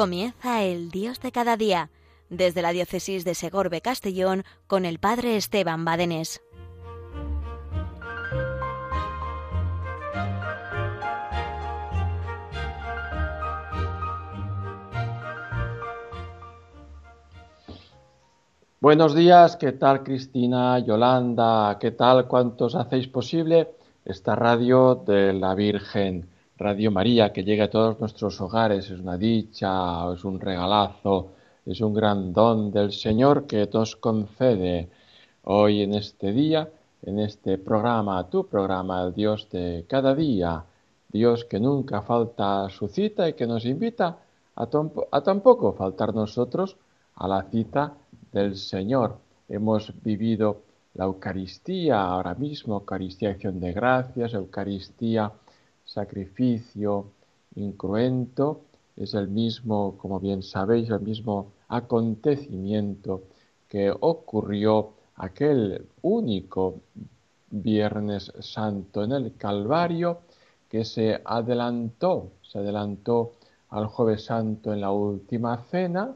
Comienza el Dios de cada día, desde la diócesis de Segorbe Castellón con el Padre Esteban Badenés. Buenos días, ¿qué tal Cristina, Yolanda? ¿Qué tal? ¿Cuántos hacéis posible esta radio de la Virgen? Radio María, que llegue a todos nuestros hogares. Es una dicha, es un regalazo, es un gran don del Señor que nos concede hoy en este día, en este programa, tu programa, el Dios de cada día. Dios que nunca falta su cita y que nos invita a, a tampoco faltar nosotros a la cita del Señor. Hemos vivido la Eucaristía ahora mismo, Eucaristía acción de gracias, Eucaristía sacrificio incruento, es el mismo, como bien sabéis, el mismo acontecimiento que ocurrió aquel único Viernes Santo en el Calvario, que se adelantó, se adelantó al Jueves Santo en la última cena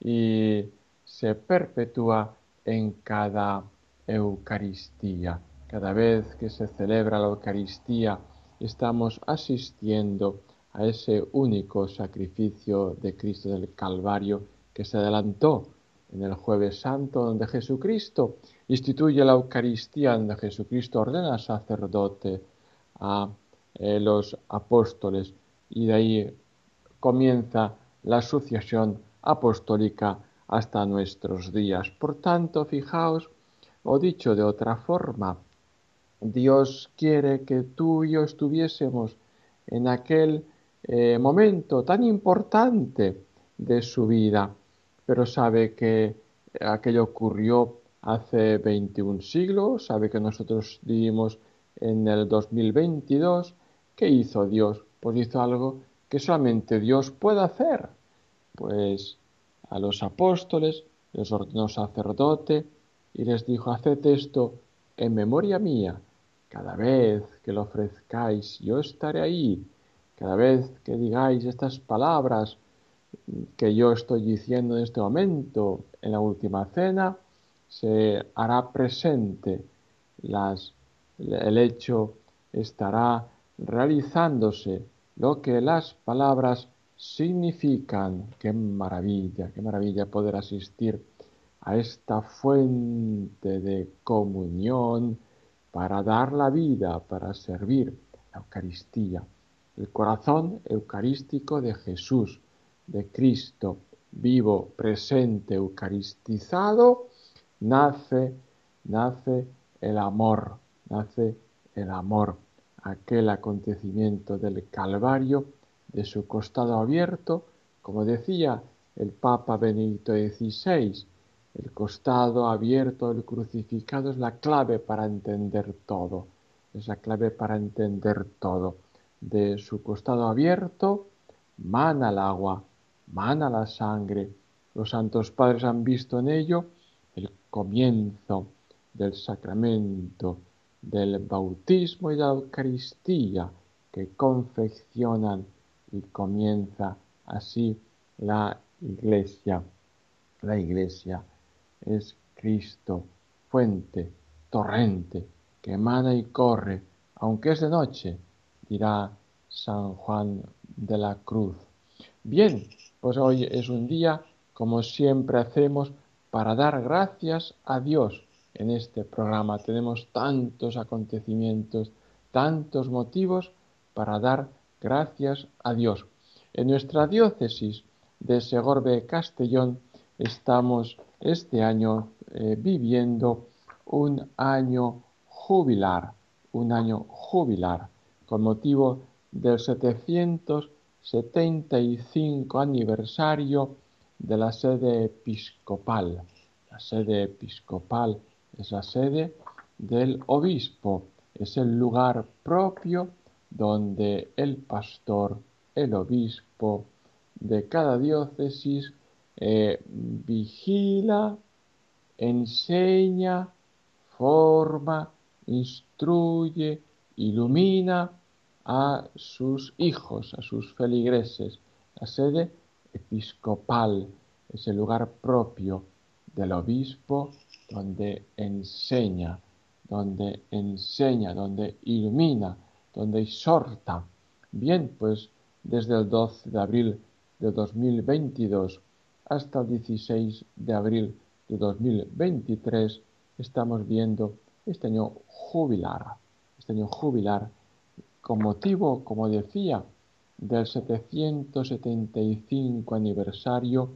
y se perpetúa en cada Eucaristía. Cada vez que se celebra la Eucaristía, estamos asistiendo a ese único sacrificio de Cristo del Calvario que se adelantó en el jueves santo donde Jesucristo instituye la Eucaristía, donde Jesucristo ordena sacerdote a eh, los apóstoles y de ahí comienza la sucesión apostólica hasta nuestros días. Por tanto, fijaos, o dicho de otra forma, Dios quiere que tú y yo estuviésemos en aquel eh, momento tan importante de su vida, pero sabe que aquello ocurrió hace 21 siglos, sabe que nosotros vivimos en el 2022. ¿Qué hizo Dios? Pues hizo algo que solamente Dios puede hacer. Pues a los apóstoles les ordenó sacerdote y les dijo, haced esto en memoria mía cada vez que lo ofrezcáis, yo estaré ahí. Cada vez que digáis estas palabras que yo estoy diciendo en este momento, en la última cena, se hará presente las, el hecho estará realizándose lo que las palabras significan. Qué maravilla, qué maravilla poder asistir a esta fuente de comunión, para dar la vida, para servir la Eucaristía, el corazón eucarístico de Jesús, de Cristo, vivo, presente, eucaristizado, nace, nace el amor, nace el amor, aquel acontecimiento del Calvario, de su costado abierto, como decía el Papa Benedicto XVI, el costado abierto del crucificado es la clave para entender todo. Es la clave para entender todo. De su costado abierto mana el agua, mana la sangre. Los santos padres han visto en ello el comienzo del sacramento, del bautismo y de la Eucaristía que confeccionan y comienza así la iglesia. La iglesia es Cristo, fuente, torrente, que emana y corre, aunque es de noche, dirá San Juan de la Cruz. Bien, pues hoy es un día, como siempre hacemos, para dar gracias a Dios. En este programa tenemos tantos acontecimientos, tantos motivos para dar gracias a Dios. En nuestra diócesis de Segorbe Castellón estamos este año eh, viviendo un año jubilar, un año jubilar, con motivo del 775 aniversario de la sede episcopal. La sede episcopal es la sede del obispo, es el lugar propio donde el pastor, el obispo de cada diócesis eh, vigila, enseña, forma, instruye, ilumina a sus hijos, a sus feligreses. La sede episcopal, ese lugar propio del obispo donde enseña, donde enseña, donde ilumina, donde exhorta. Bien, pues desde el 12 de abril de 2022 hasta el 16 de abril de 2023 estamos viendo este año jubilar, este año jubilar con motivo, como decía, del 775 aniversario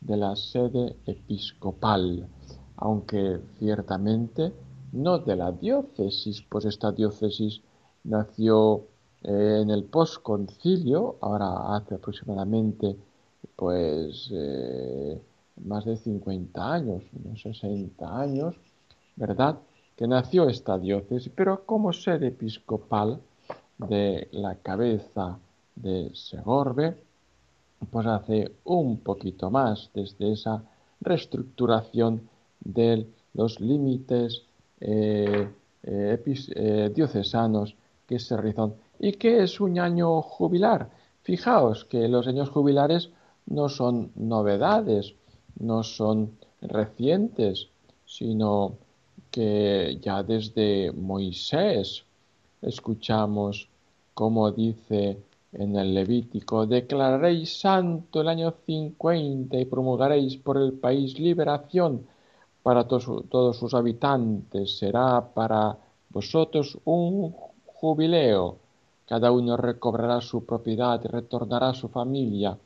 de la sede episcopal, aunque ciertamente no de la diócesis, pues esta diócesis nació eh, en el posconcilio, ahora hace aproximadamente pues eh, más de 50 años, unos 60 años, ¿verdad? Que nació esta diócesis, pero como sede episcopal de la cabeza de Segorbe, pues hace un poquito más desde esa reestructuración de los límites eh, eh, eh, diocesanos que se realizan. ¿Y qué es un año jubilar? Fijaos que los años jubilares no son novedades, no son recientes, sino que ya desde Moisés escuchamos cómo dice en el Levítico, declararéis santo el año 50 y promulgaréis por el país liberación para todos sus habitantes. Será para vosotros un jubileo. Cada uno recobrará su propiedad y retornará a su familia.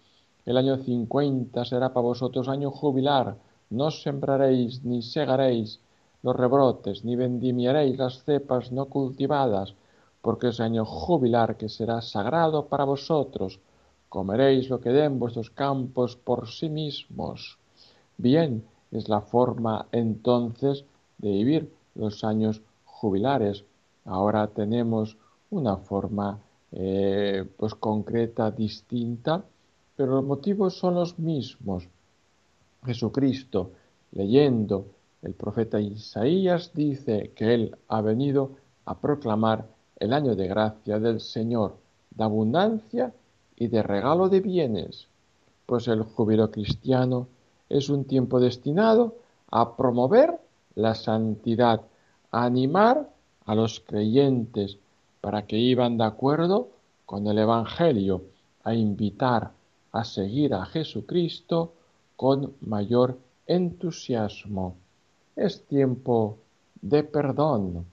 El año 50 será para vosotros año jubilar. No sembraréis ni segaréis los rebrotes, ni vendimiaréis las cepas no cultivadas porque es año jubilar que será sagrado para vosotros. Comeréis lo que den vuestros campos por sí mismos. Bien, es la forma entonces de vivir los años jubilares. Ahora tenemos una forma eh, pues concreta, distinta, pero los motivos son los mismos. Jesucristo, leyendo el profeta Isaías, dice que Él ha venido a proclamar el año de gracia del Señor, de abundancia y de regalo de bienes, pues el júbilo cristiano es un tiempo destinado a promover la santidad, a animar a los creyentes para que iban de acuerdo con el Evangelio, a invitar a seguir a Jesucristo con mayor entusiasmo. Es tiempo de perdón,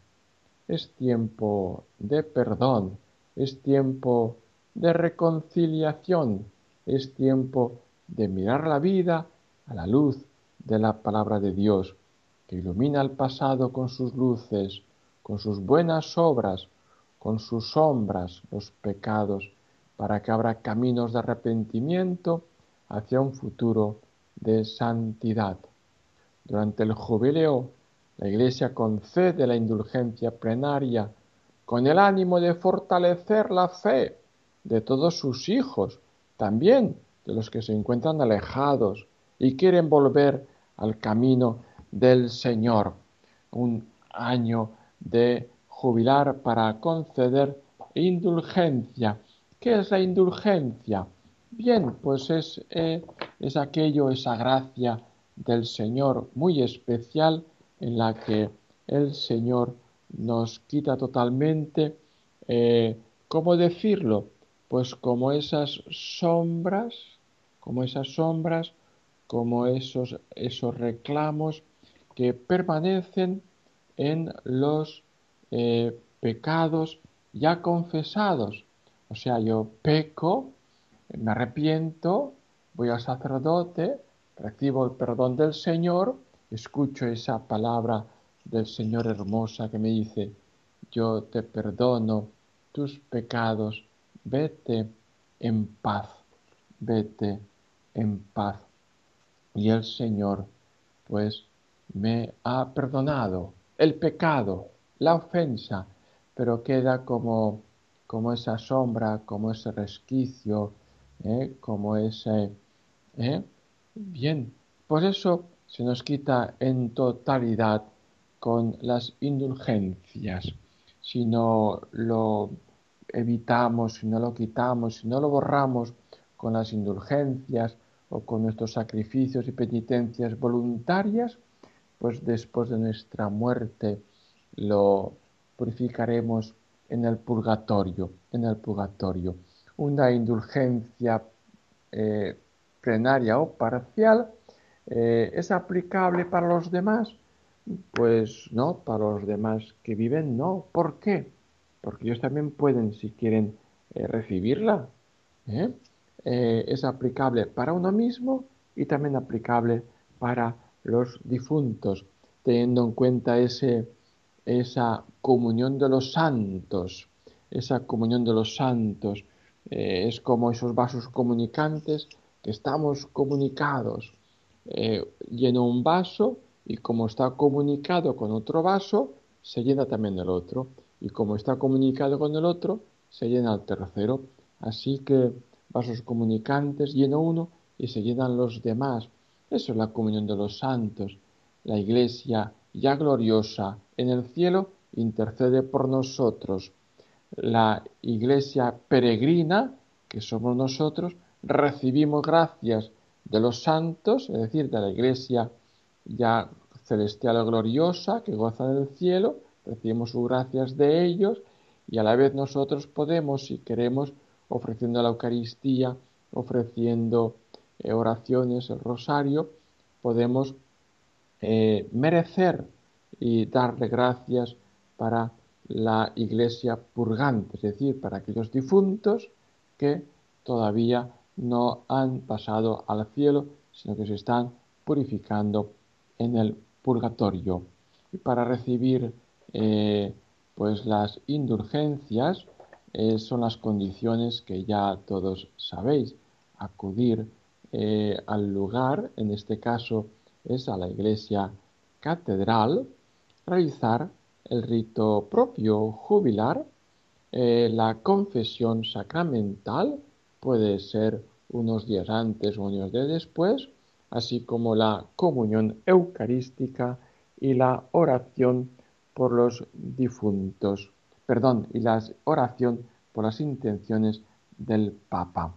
es tiempo de perdón, es tiempo de reconciliación, es tiempo de mirar la vida a la luz de la palabra de Dios, que ilumina el pasado con sus luces, con sus buenas obras, con sus sombras, los pecados, para que abra caminos de arrepentimiento hacia un futuro de santidad. Durante el jubileo la Iglesia concede la indulgencia plenaria con el ánimo de fortalecer la fe de todos sus hijos, también de los que se encuentran alejados y quieren volver al camino del Señor. Un año de jubilar para conceder indulgencia. ¿Qué es la indulgencia? Bien, pues es, eh, es aquello, esa gracia del Señor muy especial en la que el Señor nos quita totalmente, eh, ¿cómo decirlo? Pues como esas sombras, como esas sombras, como esos, esos reclamos que permanecen en los eh, pecados ya confesados. O sea, yo peco, me arrepiento, voy al sacerdote, recibo el perdón del Señor, escucho esa palabra del Señor hermosa que me dice, yo te perdono tus pecados, vete en paz, vete en paz. Y el Señor, pues, me ha perdonado el pecado, la ofensa, pero queda como, como esa sombra, como ese resquicio, ¿eh? como ese... ¿eh? Bien, pues eso se nos quita en totalidad con las indulgencias. Si no lo evitamos, si no lo quitamos, si no lo borramos con las indulgencias o con nuestros sacrificios y penitencias voluntarias, pues después de nuestra muerte lo purificaremos en el purgatorio, en el purgatorio. Una indulgencia eh, plenaria o parcial eh, es aplicable para los demás, pues no, para los demás que viven no. ¿Por qué? Porque ellos también pueden, si quieren, eh, recibirla. es aplicable para uno mismo y también aplicable para los difuntos, teniendo en cuenta ese, esa comunión de los santos, esa comunión de los santos. Eh, es como esos vasos comunicantes que estamos comunicados. Eh, lleno un vaso y como está comunicado con otro vaso, se llena también el otro. Y como está comunicado con el otro, se llena el tercero. Así que vasos comunicantes lleno uno y se llenan los demás. Eso es la comunión de los santos. La iglesia ya gloriosa en el cielo intercede por nosotros. La iglesia peregrina, que somos nosotros, recibimos gracias de los santos, es decir, de la iglesia ya celestial o gloriosa que goza del cielo, recibimos sus gracias de ellos y a la vez nosotros podemos, si queremos, ofreciendo la Eucaristía, ofreciendo eh, oraciones, el rosario, podemos eh, merecer y darle gracias para la iglesia purgante, es decir, para aquellos difuntos que todavía no han pasado al cielo, sino que se están purificando en el purgatorio. Y para recibir eh, pues las indulgencias son las condiciones que ya todos sabéis. Acudir eh, al lugar, en este caso es a la iglesia catedral, realizar el rito propio jubilar, eh, la confesión sacramental puede ser unos días antes o unos días después, así como la comunión eucarística y la oración por los difuntos, perdón, y la oración por las intenciones del Papa.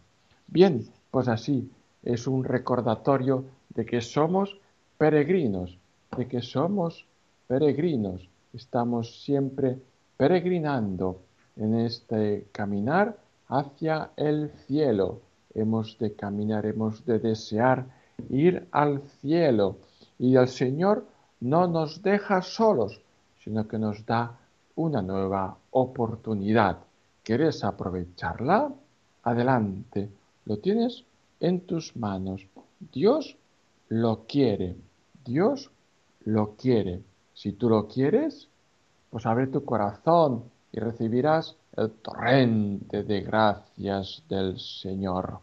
Bien, pues así es un recordatorio de que somos peregrinos, de que somos peregrinos. Estamos siempre peregrinando en este caminar hacia el cielo. Hemos de caminar, hemos de desear ir al cielo. Y el Señor no nos deja solos, sino que nos da una nueva oportunidad. ¿Quieres aprovecharla? Adelante. ¿Lo tienes? en tus manos. Dios lo quiere. Dios lo quiere. Si tú lo quieres, pues abre tu corazón y recibirás el torrente de gracias del Señor.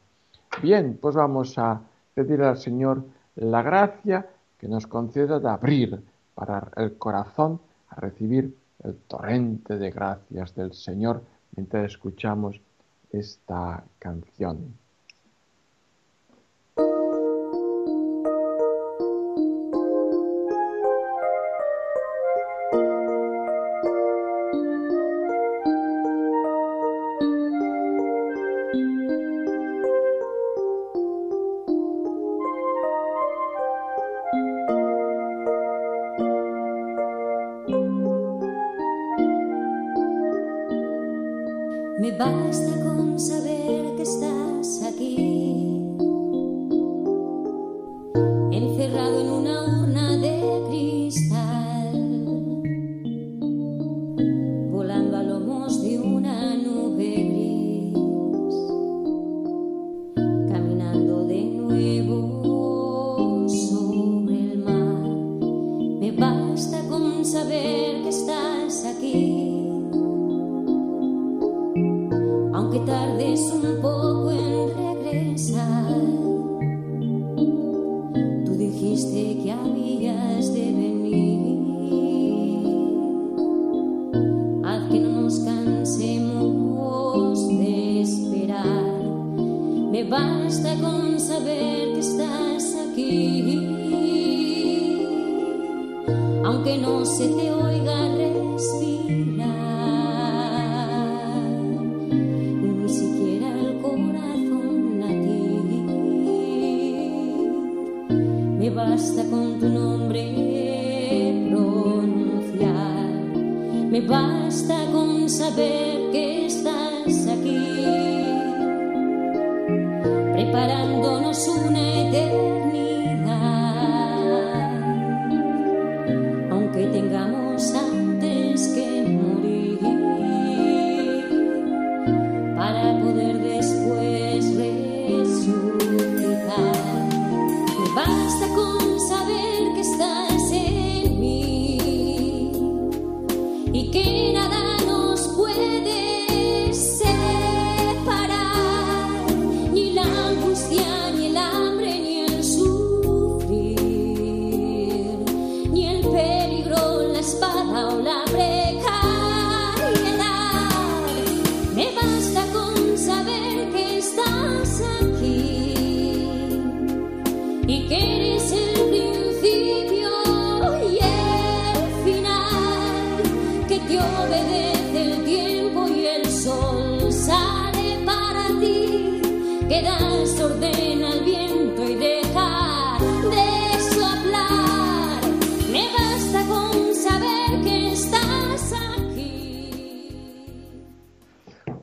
Bien, pues vamos a pedir al Señor la gracia que nos conceda de abrir para el corazón a recibir el torrente de gracias del Señor mientras escuchamos esta canción. me basta con tu nombre pronunciar, me basta con saber que estás aquí, preparándonos una eternidad.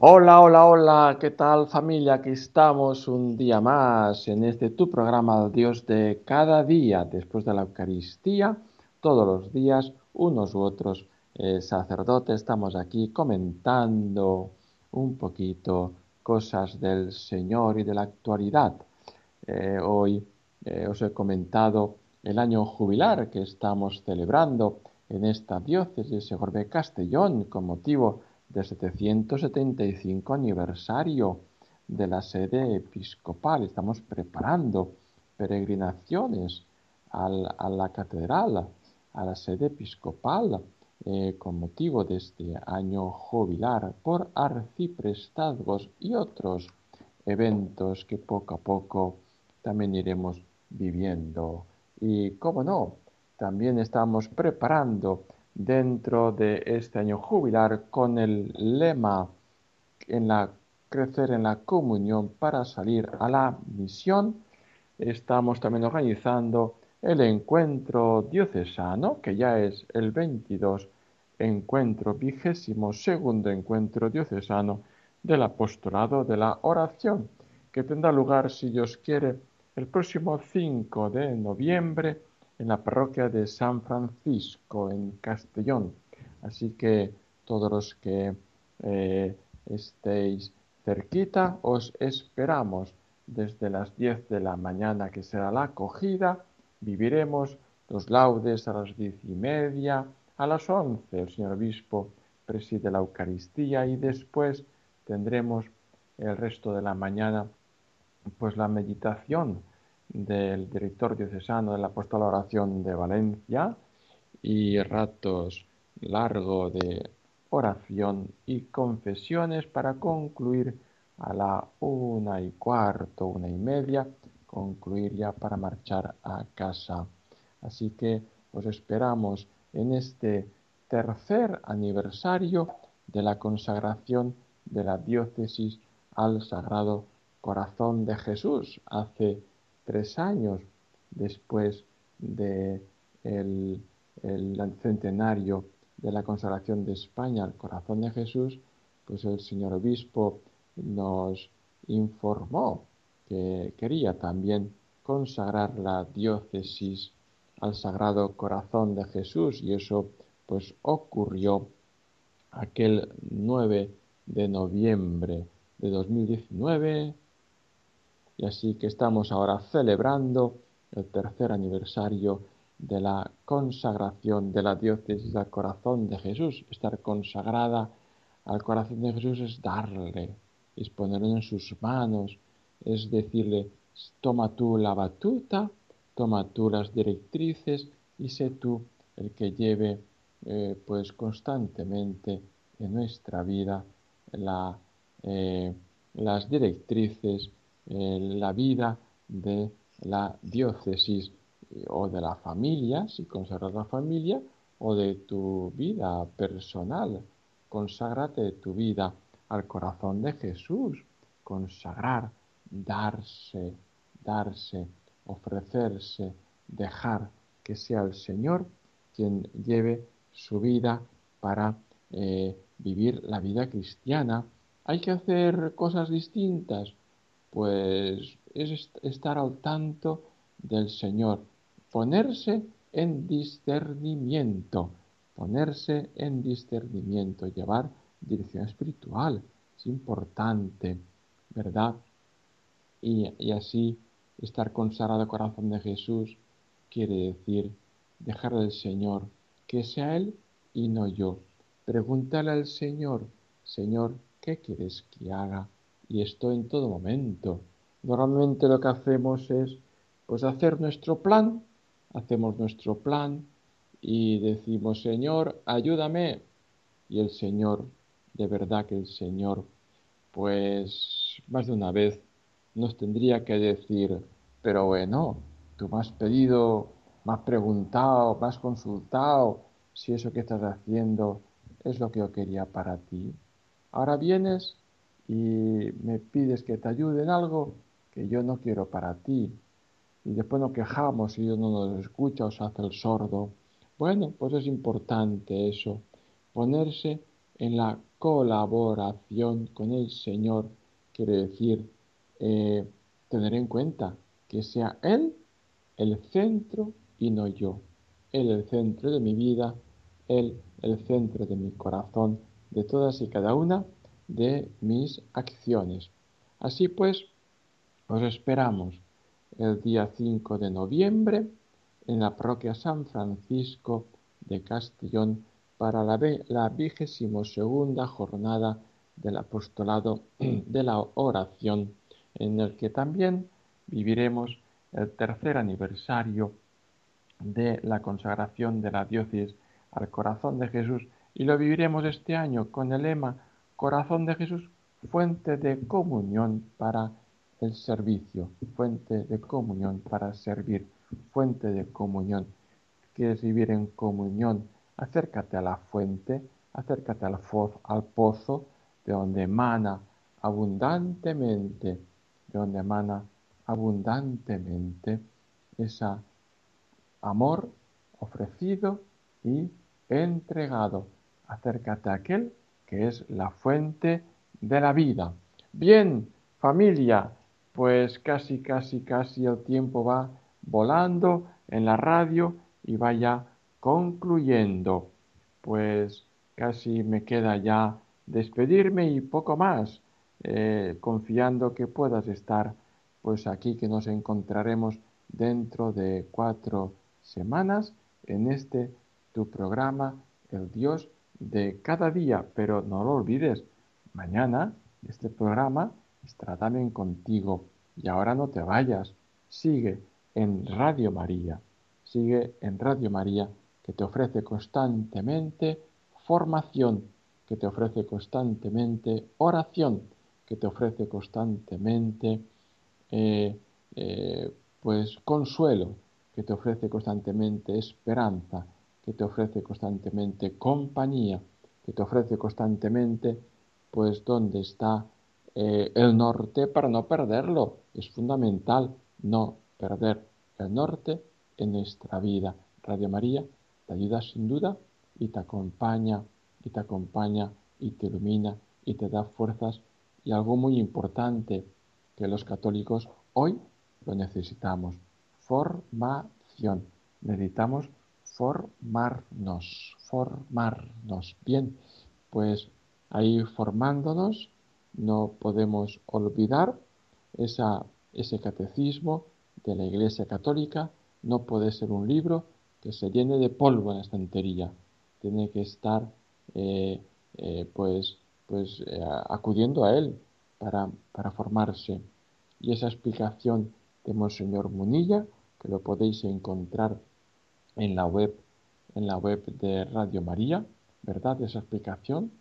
Hola, hola, hola, ¿qué tal familia? Aquí estamos un día más en este tu programa Dios de cada día, después de la Eucaristía, todos los días, unos u otros eh, sacerdotes, estamos aquí comentando un poquito cosas del Señor y de la actualidad. Eh, hoy eh, os he comentado el año jubilar que estamos celebrando en esta diócesis de Segorbe Castellón con motivo del 775 aniversario de la sede episcopal. Estamos preparando peregrinaciones a la catedral, a la sede episcopal, eh, con motivo de este año jubilar por arciprestazgos y otros eventos que poco a poco también iremos viviendo. Y cómo no, también estamos preparando dentro de este año jubilar con el lema en la crecer en la comunión para salir a la misión. Estamos también organizando el encuentro diocesano, que ya es el 22 encuentro, vigésimo segundo encuentro diocesano del apostolado de la oración, que tendrá lugar, si Dios quiere, el próximo 5 de noviembre en la parroquia de San Francisco, en Castellón. Así que todos los que eh, estéis cerquita, os esperamos desde las 10 de la mañana, que será la acogida. Viviremos los laudes a las diez y media, a las 11 el señor obispo preside la Eucaristía y después tendremos el resto de la mañana pues la meditación del director diocesano del apóstol de la oración de Valencia y ratos largo de oración y confesiones para concluir a la una y cuarto, una y media, concluir ya para marchar a casa. Así que os esperamos en este tercer aniversario de la consagración de la diócesis al Sagrado Corazón de Jesús, hace tres años después de el, el centenario de la consagración de España al Corazón de Jesús, pues el señor obispo nos informó que quería también consagrar la diócesis al Sagrado Corazón de Jesús y eso pues ocurrió aquel 9 de noviembre de 2019 y así que estamos ahora celebrando el tercer aniversario de la consagración de la diócesis al corazón de Jesús. Estar consagrada al corazón de Jesús es darle, es ponerlo en sus manos, es decirle, toma tú la batuta, toma tú las directrices y sé tú el que lleve eh, pues constantemente en nuestra vida eh, las directrices, eh, la vida de la diócesis o de la familia, si consagras la familia, o de tu vida personal. Conságrate tu vida al corazón de Jesús. Consagrar, darse, darse, ofrecerse, dejar que sea el Señor quien lleve su vida para eh, vivir la vida cristiana. ¿Hay que hacer cosas distintas? Pues es estar al tanto del Señor, ponerse en discernimiento, ponerse en discernimiento, llevar dirección espiritual, es importante, ¿verdad? Y, y así estar consagrado corazón de Jesús quiere decir dejarle al Señor que sea Él y no yo. Pregúntale al Señor, Señor, ¿qué quieres que haga? Y esto en todo momento. Normalmente lo que hacemos es pues hacer nuestro plan, hacemos nuestro plan y decimos, Señor, ayúdame. Y el Señor, de verdad que el Señor, pues más de una vez nos tendría que decir, pero bueno, tú me has pedido, me has preguntado, me has consultado si eso que estás haciendo es lo que yo quería para ti. Ahora vienes y me pides que te ayude en algo que yo no quiero para ti. Y después nos quejamos y Dios no nos escucha o se hace el sordo. Bueno, pues es importante eso, ponerse en la colaboración con el Señor, quiere decir eh, tener en cuenta que sea Él el centro y no yo. Él el centro de mi vida, Él el centro de mi corazón, de todas y cada una de mis acciones. Así pues, os esperamos el día 5 de noviembre en la parroquia San Francisco de Castellón para la, la vigésimo segunda jornada del apostolado de la oración, en el que también viviremos el tercer aniversario de la consagración de la diócesis al corazón de Jesús y lo viviremos este año con el lema Corazón de Jesús, fuente de comunión para el servicio, fuente de comunión para servir, fuente de comunión. ¿Quieres vivir en comunión? Acércate a la fuente, acércate al, al pozo de donde emana abundantemente, de donde emana abundantemente ese amor ofrecido y entregado. Acércate a aquel que es la fuente de la vida. Bien, familia, pues casi, casi, casi el tiempo va volando en la radio y vaya concluyendo. Pues casi me queda ya despedirme y poco más, eh, confiando que puedas estar pues aquí que nos encontraremos dentro de cuatro semanas en este tu programa, el Dios de cada día. Pero no lo olvides, mañana este programa estará también contigo. Y ahora no te vayas, sigue en Radio María, sigue en Radio María que te ofrece constantemente formación, que te ofrece constantemente oración, que te ofrece constantemente eh, eh, pues consuelo, que te ofrece constantemente esperanza, que te ofrece constantemente compañía, que te ofrece constantemente pues dónde está eh, el norte para no perderlo. Es fundamental no perder el norte en nuestra vida. Radio María te ayuda sin duda y te acompaña y te acompaña y te ilumina y te da fuerzas y algo muy importante que los católicos hoy lo necesitamos. Formación. Necesitamos formarnos, formarnos. Bien, pues ahí formándonos no podemos olvidar ese catecismo de la Iglesia Católica. No puede ser un libro que se llene de polvo en la estantería. Tiene que estar eh, eh, pues, pues eh, acudiendo a él para, para formarse. Y esa explicación de Monseñor Munilla, que lo podéis encontrar en la web, en la web de Radio María, ¿verdad? Esa explicación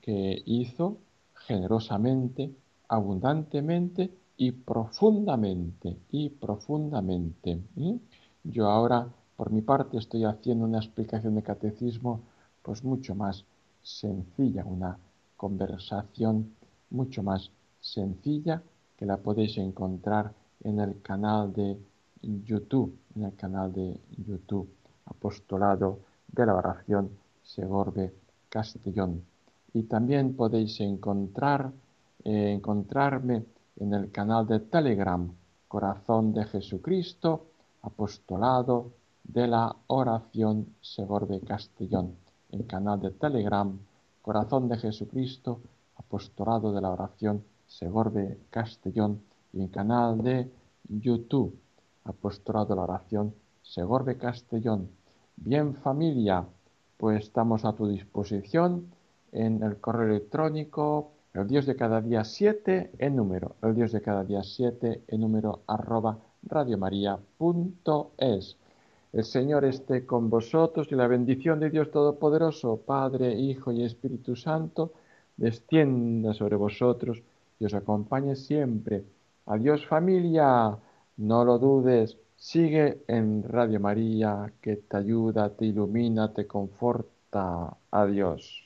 que hizo generosamente, abundantemente y profundamente, y profundamente. Yo ahora, por mi parte, estoy haciendo una explicación de catecismo, pues mucho más sencilla, una conversación mucho más sencilla que la podéis encontrar en el canal de YouTube, en el canal de YouTube, Apostolado de la Oración Segorbe Castellón. Y también podéis encontrar, eh, encontrarme en el canal de Telegram Corazón de Jesucristo, Apostolado de la Oración Segorbe Castellón. En canal de Telegram Corazón de Jesucristo, Apostolado de la Oración Segorbe Castellón. Y en canal de YouTube Apostolado de la Oración Segorbe Castellón. Bien familia, pues estamos a tu disposición en el correo electrónico el Dios de cada día 7 en número, el Dios de cada día 7 en número arroba radiomaria.es. El Señor esté con vosotros y la bendición de Dios Todopoderoso, Padre, Hijo y Espíritu Santo, descienda sobre vosotros y os acompañe siempre. Adiós familia, no lo dudes, sigue en Radio María que te ayuda, te ilumina, te conforta. Adiós.